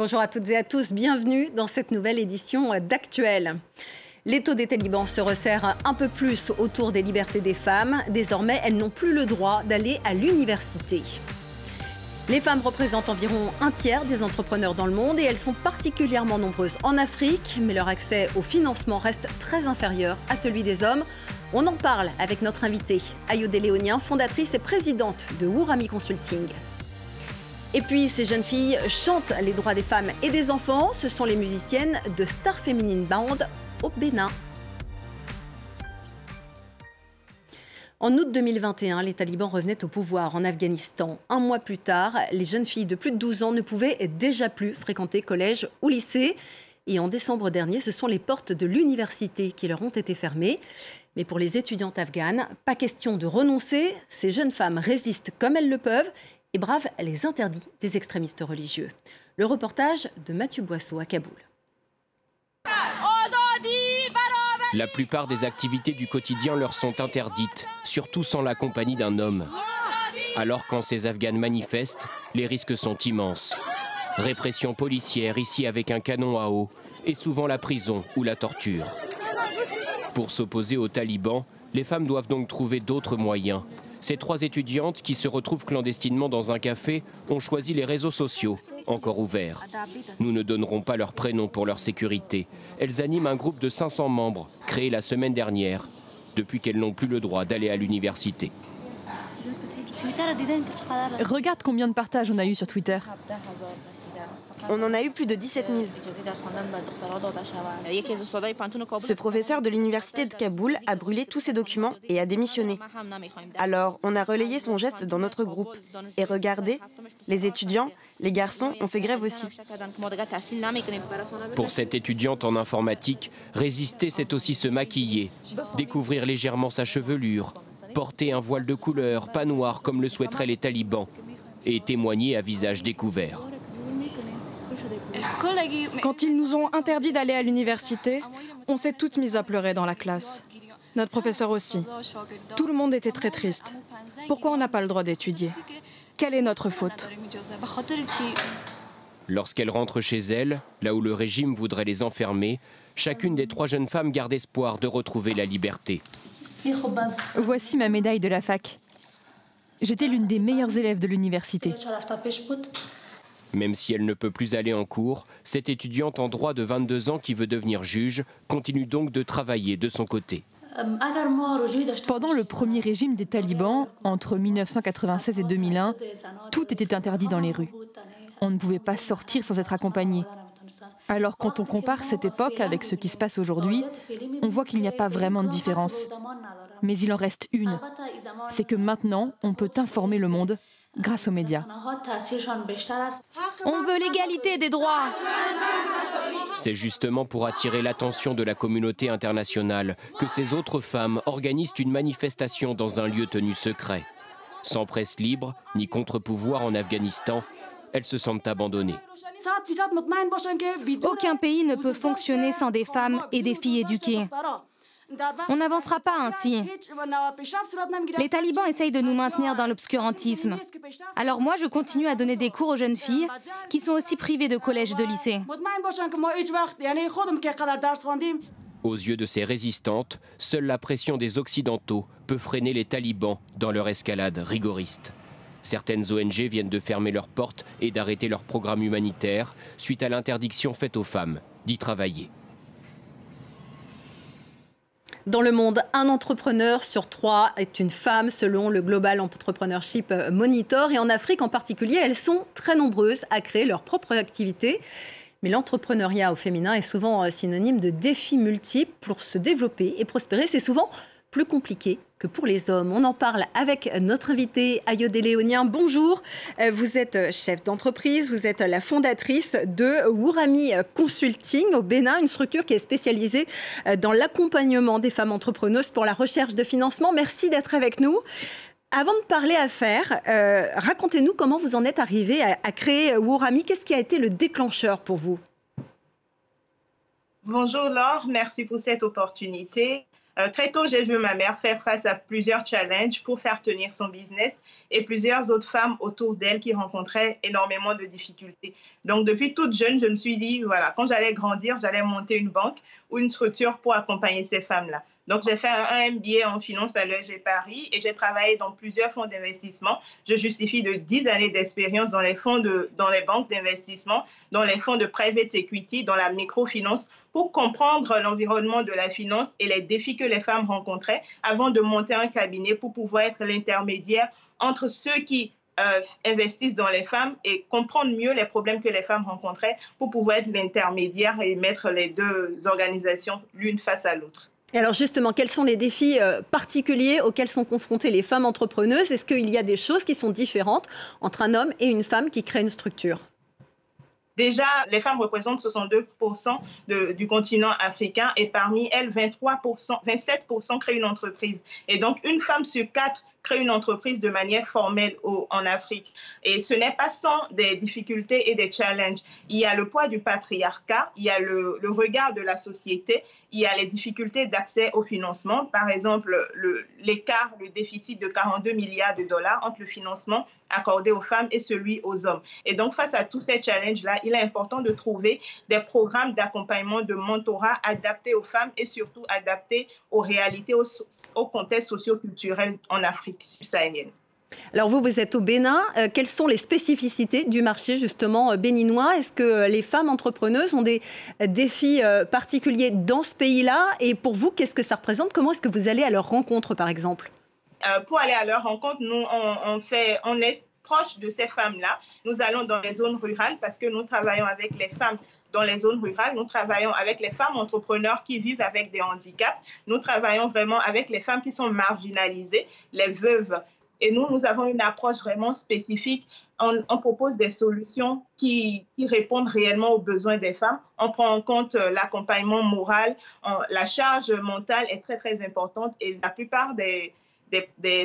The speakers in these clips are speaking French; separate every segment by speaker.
Speaker 1: Bonjour à toutes et à tous, bienvenue dans cette nouvelle édition d'Actuel. Les taux des talibans se resserrent un peu plus autour des libertés des femmes. Désormais, elles n'ont plus le droit d'aller à l'université. Les femmes représentent environ un tiers des entrepreneurs dans le monde et elles sont particulièrement nombreuses en Afrique, mais leur accès au financement reste très inférieur à celui des hommes. On en parle avec notre invitée, Ayode Léonien, fondatrice et présidente de Wurami Consulting. Et puis, ces jeunes filles chantent les droits des femmes et des enfants. Ce sont les musiciennes de Star Feminine Band au Bénin. En août 2021, les talibans revenaient au pouvoir en Afghanistan. Un mois plus tard, les jeunes filles de plus de 12 ans ne pouvaient déjà plus fréquenter collège ou lycée. Et en décembre dernier, ce sont les portes de l'université qui leur ont été fermées. Mais pour les étudiantes afghanes, pas question de renoncer. Ces jeunes femmes résistent comme elles le peuvent et brave les interdits des extrémistes religieux. Le reportage de Mathieu Boisseau à Kaboul.
Speaker 2: La plupart des activités du quotidien leur sont interdites, surtout sans la compagnie d'un homme. Alors quand ces Afghanes manifestent, les risques sont immenses. Répression policière ici avec un canon à eau, et souvent la prison ou la torture. Pour s'opposer aux talibans, les femmes doivent donc trouver d'autres moyens, ces trois étudiantes qui se retrouvent clandestinement dans un café ont choisi les réseaux sociaux, encore ouverts. Nous ne donnerons pas leur prénom pour leur sécurité. Elles animent un groupe de 500 membres, créé la semaine dernière, depuis qu'elles n'ont plus le droit d'aller à l'université.
Speaker 3: Regarde combien de partages on a eu sur Twitter.
Speaker 4: On en a eu plus de 17 000. Ce professeur de l'université de Kaboul a brûlé tous ses documents et a démissionné. Alors, on a relayé son geste dans notre groupe. Et regardez, les étudiants, les garçons ont fait grève aussi.
Speaker 2: Pour cette étudiante en informatique, résister, c'est aussi se maquiller, découvrir légèrement sa chevelure, porter un voile de couleur, pas noir comme le souhaiteraient les talibans, et témoigner à visage découvert.
Speaker 3: Quand ils nous ont interdit d'aller à l'université, on s'est toutes mises à pleurer dans la classe. Notre professeur aussi. Tout le monde était très triste. Pourquoi on n'a pas le droit d'étudier? Quelle est notre faute?
Speaker 2: Lorsqu'elles rentrent chez elles, là où le régime voudrait les enfermer, chacune des trois jeunes femmes garde espoir de retrouver la liberté.
Speaker 3: Voici ma médaille de la fac. J'étais l'une des meilleures élèves de l'université.
Speaker 2: Même si elle ne peut plus aller en cours, cette étudiante en droit de 22 ans qui veut devenir juge continue donc de travailler de son côté.
Speaker 3: Pendant le premier régime des talibans, entre 1996 et 2001, tout était interdit dans les rues. On ne pouvait pas sortir sans être accompagné. Alors quand on compare cette époque avec ce qui se passe aujourd'hui, on voit qu'il n'y a pas vraiment de différence. Mais il en reste une. C'est que maintenant, on peut informer le monde grâce aux médias.
Speaker 5: On veut l'égalité des droits.
Speaker 2: C'est justement pour attirer l'attention de la communauté internationale que ces autres femmes organisent une manifestation dans un lieu tenu secret. Sans presse libre ni contre-pouvoir en Afghanistan, elles se sentent abandonnées.
Speaker 5: Aucun pays ne peut fonctionner sans des femmes et des filles éduquées. On n'avancera pas ainsi. Les talibans essayent de nous maintenir dans l'obscurantisme. Alors moi, je continue à donner des cours aux jeunes filles qui sont aussi privées de collège et de lycée.
Speaker 2: Aux yeux de ces résistantes, seule la pression des Occidentaux peut freiner les talibans dans leur escalade rigoriste. Certaines ONG viennent de fermer leurs portes et d'arrêter leur programme humanitaire suite à l'interdiction faite aux femmes d'y travailler.
Speaker 1: Dans le monde, un entrepreneur sur trois est une femme selon le Global Entrepreneurship Monitor. Et en Afrique en particulier, elles sont très nombreuses à créer leur propre activité. Mais l'entrepreneuriat au féminin est souvent synonyme de défis multiples pour se développer et prospérer. C'est souvent plus compliqué que pour les hommes. On en parle avec notre invité Ayode Léonien. Bonjour, euh, vous êtes chef d'entreprise, vous êtes la fondatrice de Wurami Consulting au Bénin, une structure qui est spécialisée euh, dans l'accompagnement des femmes entrepreneuses pour la recherche de financement. Merci d'être avec nous. Avant de parler affaires, euh, racontez-nous comment vous en êtes arrivé à, à créer Wurami. Qu'est-ce qui a été le déclencheur pour vous?
Speaker 6: Bonjour Laure, merci pour cette opportunité. Euh, très tôt, j'ai vu ma mère faire face à plusieurs challenges pour faire tenir son business et plusieurs autres femmes autour d'elle qui rencontraient énormément de difficultés. Donc, depuis toute jeune, je me suis dit, voilà, quand j'allais grandir, j'allais monter une banque ou une structure pour accompagner ces femmes-là. Donc, j'ai fait un MBA en finance à l'EG Paris et j'ai travaillé dans plusieurs fonds d'investissement. Je justifie de 10 années d'expérience dans les fonds de, dans les banques d'investissement, dans les fonds de private equity, dans la microfinance pour comprendre l'environnement de la finance et les défis que les femmes rencontraient avant de monter un cabinet pour pouvoir être l'intermédiaire entre ceux qui euh, investissent dans les femmes et comprendre mieux les problèmes que les femmes rencontraient pour pouvoir être l'intermédiaire et mettre les deux organisations l'une face à l'autre.
Speaker 1: Alors justement, quels sont les défis euh, particuliers auxquels sont confrontées les femmes entrepreneuses? Est-ce qu'il y a des choses qui sont différentes entre un homme et une femme qui créent une structure?
Speaker 6: Déjà, les femmes représentent 62% du continent africain et parmi elles, 23%, 27% créent une entreprise. Et donc, une femme sur quatre crée une entreprise de manière formelle en Afrique. Et ce n'est pas sans des difficultés et des challenges. Il y a le poids du patriarcat, il y a le, regard de la société, il y a les difficultés d'accès au financement. Par exemple, l'écart, le, déficit de 42 milliards de dollars entre le financement accordé aux femmes et celui aux hommes. Et donc, face à tous ces challenges-là, il est important de trouver des programmes d'accompagnement, de mentorat adaptés aux femmes et surtout adaptés aux réalités, au, au contexte socio-culturel en Afrique.
Speaker 1: Alors vous, vous êtes au Bénin. Euh, quelles sont les spécificités du marché justement euh, béninois? Est-ce que euh, les femmes entrepreneuses ont des défis particuliers dans ce pays-là? Et pour vous, qu'est-ce que ça représente? Comment est-ce que vous allez à leur rencontre, par exemple?
Speaker 6: Pour aller à leur rencontre, nous, on, fait, on est proche de ces femmes-là. Nous allons dans les zones rurales parce que nous travaillons avec les femmes dans les zones rurales. Nous travaillons avec les femmes entrepreneurs qui vivent avec des handicaps. Nous travaillons vraiment avec les femmes qui sont marginalisées, les veuves. Et nous, nous avons une approche vraiment spécifique. On, propose des solutions qui, répondent réellement aux besoins des femmes. On prend en compte euh, l'accompagnement moral. la charge mentale est très, très importante et la plupart des,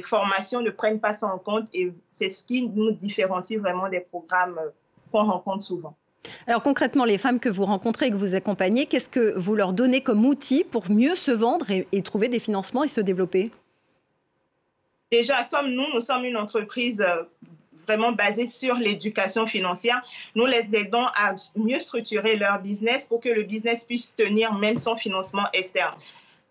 Speaker 6: formations ne prennent pas ça en compte et c'est ce qui nous différencie vraiment des programmes euh, qu'on rencontre souvent.
Speaker 1: Alors concrètement, les femmes que vous rencontrez et que vous accompagnez, qu'est-ce que vous leur donnez comme outil pour mieux se vendre et, trouver des financements et se développer?
Speaker 6: Déjà, comme nous, nous sommes une entreprise euh, vraiment basée sur l'éducation financière, nous les aidons à mieux structurer leur business pour que le business puisse tenir même sans financement externe.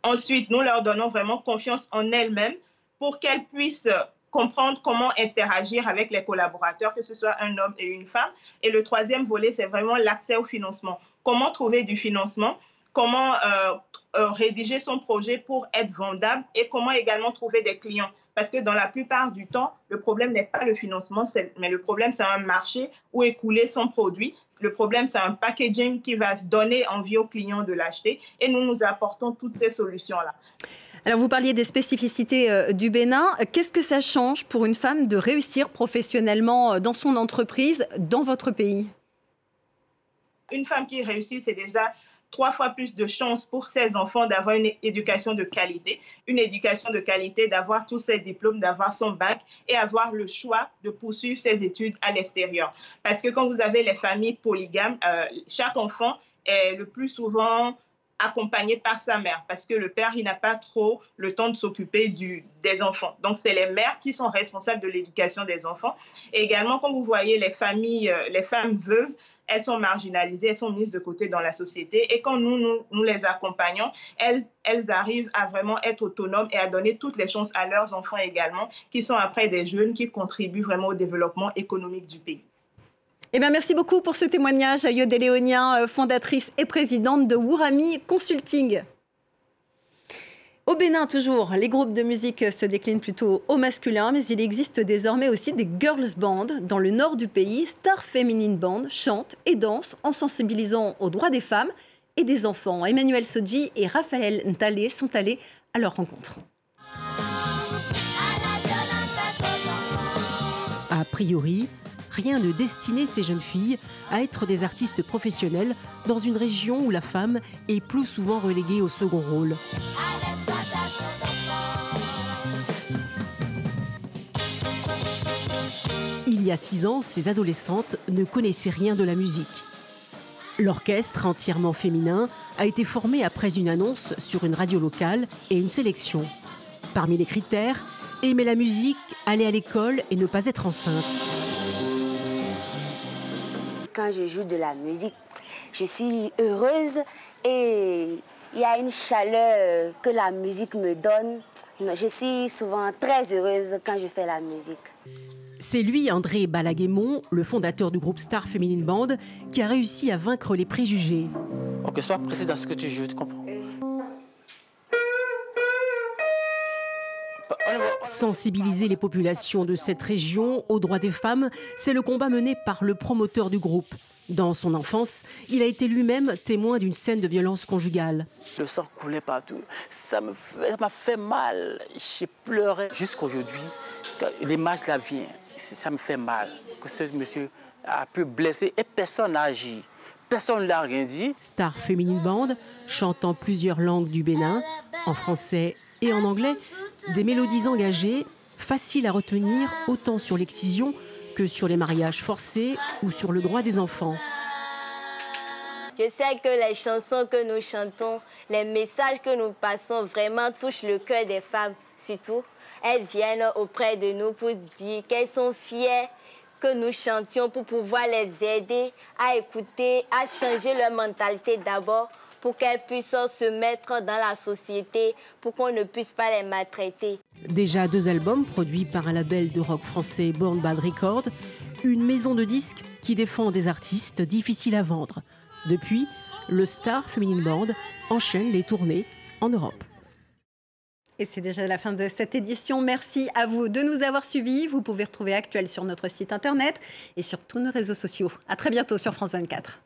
Speaker 6: Ensuite, nous leur donnons vraiment confiance en elles-mêmes pour qu'elles puissent comprendre comment interagir avec les collaborateurs, que ce soit un homme et une femme. Et le troisième volet, c'est vraiment l'accès au financement. Comment trouver du financement? Comment euh, euh, rédiger son projet pour être vendable et comment également trouver des clients. Parce que dans la plupart du temps, le problème n'est pas le financement, mais le problème, c'est un marché où écouler son produit. Le problème, c'est un packaging qui va donner envie aux clients de l'acheter. Et nous, nous apportons toutes ces solutions-là.
Speaker 1: Alors vous parliez des spécificités euh, du Bénin. Qu'est-ce que ça change pour une femme de réussir professionnellement dans son entreprise dans votre pays?
Speaker 6: Une femme qui réussit, c'est déjà trois fois plus de chances pour ses enfants d'avoir une éducation de qualité, une éducation de qualité, d'avoir tous ses diplômes, d'avoir son bac et avoir le choix de poursuivre ses études à l'extérieur. Parce que quand vous avez les familles polygames, euh, chaque enfant est le plus souvent accompagné par sa mère parce que le père, il n'a pas trop le temps de s'occuper des enfants. Donc, c'est les mères qui sont responsables de l'éducation des enfants. Et également, quand vous voyez les familles, euh, les femmes veuves, elles sont marginalisées, elles sont mises de côté dans la société. Et quand nous, nous, nous les accompagnons, elles, elles arrivent à vraiment être autonomes et à donner toutes les chances à leurs enfants également, qui sont après des jeunes qui contribuent vraiment au développement économique du pays.
Speaker 1: Eh bien, merci beaucoup pour ce témoignage, Ayode Léonien, euh, fondatrice et présidente de Wurami Consulting. Au Bénin, toujours, les groupes de musique se déclinent plutôt au masculin, mais il existe désormais aussi des girls bands. Dans le nord du pays, Star Feminine Band chantent et dansent en sensibilisant aux droits des femmes et des enfants. Emmanuel Soji et Raphaël Ntale sont allés à leur rencontre.
Speaker 7: A priori, rien ne destinait ces jeunes filles à être des artistes professionnels dans une région où la femme est plus souvent reléguée au second rôle. Il y a six ans, ces adolescentes ne connaissaient rien de la musique. L'orchestre, entièrement féminin, a été formé après une annonce sur une radio locale et une sélection. Parmi les critères, aimer la musique, aller à l'école et ne pas être enceinte.
Speaker 8: Quand je joue de la musique, je suis heureuse et il y a une chaleur que la musique me donne. Je suis souvent très heureuse quand je fais la musique.
Speaker 7: C'est lui, André Balaguémon, le fondateur du groupe Star Feminine Band, qui a réussi à vaincre les préjugés.
Speaker 9: Ok, sois précis dans ce que tu joues, tu comprends
Speaker 7: Sensibiliser les populations de cette région aux droits des femmes, c'est le combat mené par le promoteur du groupe. Dans son enfance, il a été lui-même témoin d'une scène de violence conjugale.
Speaker 9: Le sang coulait partout. Ça m'a fait, fait, mal. J'ai pleuré. Jusqu'aujourd'hui, l'image la vient ça me fait mal que ce monsieur a pu blesser et personne n'a agi. Personne ne l'a rien dit.
Speaker 7: Star Féminine Band, chantant plusieurs langues du Bénin, en français et en anglais, des mélodies engagées, faciles à retenir autant sur l'excision que sur les mariages forcés ou sur le droit des enfants.
Speaker 8: Je sais que les chansons que nous chantons, les messages que nous passons vraiment touchent le cœur des femmes, surtout elles viennent auprès de nous pour dire qu'elles sont fières que nous chantions pour pouvoir les aider à écouter, à changer leur mentalité d'abord pour qu'elles puissent se mettre dans la société, pour qu'on ne puisse pas les maltraiter.
Speaker 7: Déjà deux albums produits par un label de rock français Born Bad Records, une maison de disques qui défend des artistes difficiles à vendre. Depuis, le Star Feminine Band enchaîne les tournées en Europe.
Speaker 1: Et c'est déjà la fin de cette édition. Merci à vous de nous avoir suivis. Vous pouvez retrouver Actuel sur notre site internet et sur tous nos réseaux sociaux. À très bientôt sur France 24.